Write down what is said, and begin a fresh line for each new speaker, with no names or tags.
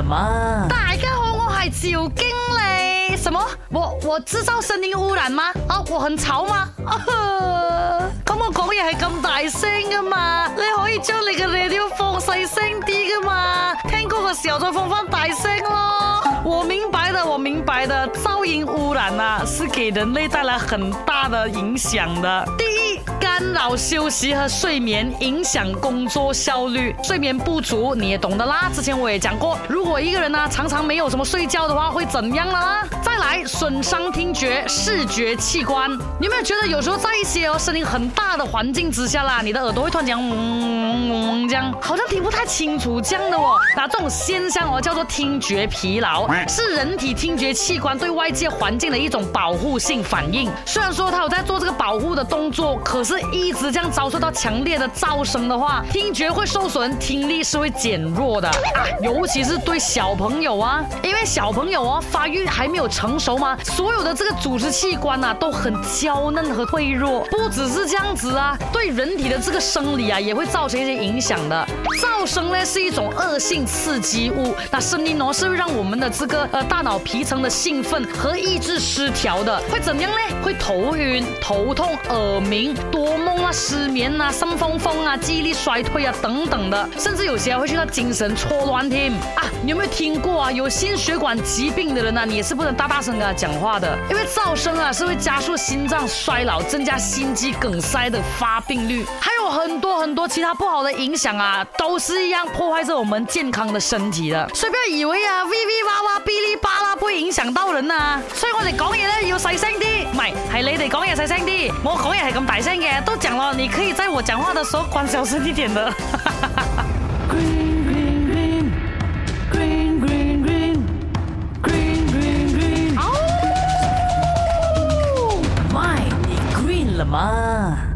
吗？大家好，我系赵经理。什么？我我制造声音污染吗？啊，我很吵吗？啊 咁我讲嘢系咁大声噶嘛？你可以将你嘅 radio 放细声啲噶嘛？听歌嘅时候再放翻大声咯。我明白的，我明白的，噪音污染啊，是给人类带来很大的影响的。干扰休息和睡眠，影响工作效率。睡眠不足，你也懂得啦。之前我也讲过，如果一个人呢常常没有什么睡觉的话，会怎样呢？损伤听觉、视觉器官，你有没有觉得有时候在一些哦声音很大的环境之下啦，你的耳朵会突然间嗡嗡嗡这样，好像听不太清楚这样的哦？那这种现象哦叫做听觉疲劳，是人体听觉器官对外界环境的一种保护性反应。虽然说它有在做这个保护的动作，可是一直这样遭受到强烈的噪声的话，听觉会受损，听力是会减弱的，尤其是对小朋友啊，因为小朋友哦发育还没有成。熟吗？所有的这个组织器官呐都很娇嫩和脆弱，不只是这样子啊，对人体的这个生理啊也会造成一些影响的。噪声呢是一种恶性刺激物，那声音呢是会让我们的这个呃大脑皮层的兴奋和抑制失调的，会怎样呢？会头晕、头痛、耳鸣、多梦啊、失眠啊、生风风啊、记忆力衰退啊等等的，甚至有些会受到精神错乱听啊，你有没有听过啊？有心血管疾病的人呢，你也是不能大大声。讲话的，因为噪声啊是会加速心脏衰老，增加心肌梗塞的发病率，还有很多很多其他不好的影响啊，都是一样破坏着我们健康的身体的。所以不要以为啊，哔哔哇哇，哔哩吧啦不影响到人啊。所以我哋讲嘢咧要细声啲，唔系，系你哋讲嘢细声啲，我讲嘢系咁大声嘅，都讲咯，你可以在我讲话的时候关小声一点的。什么？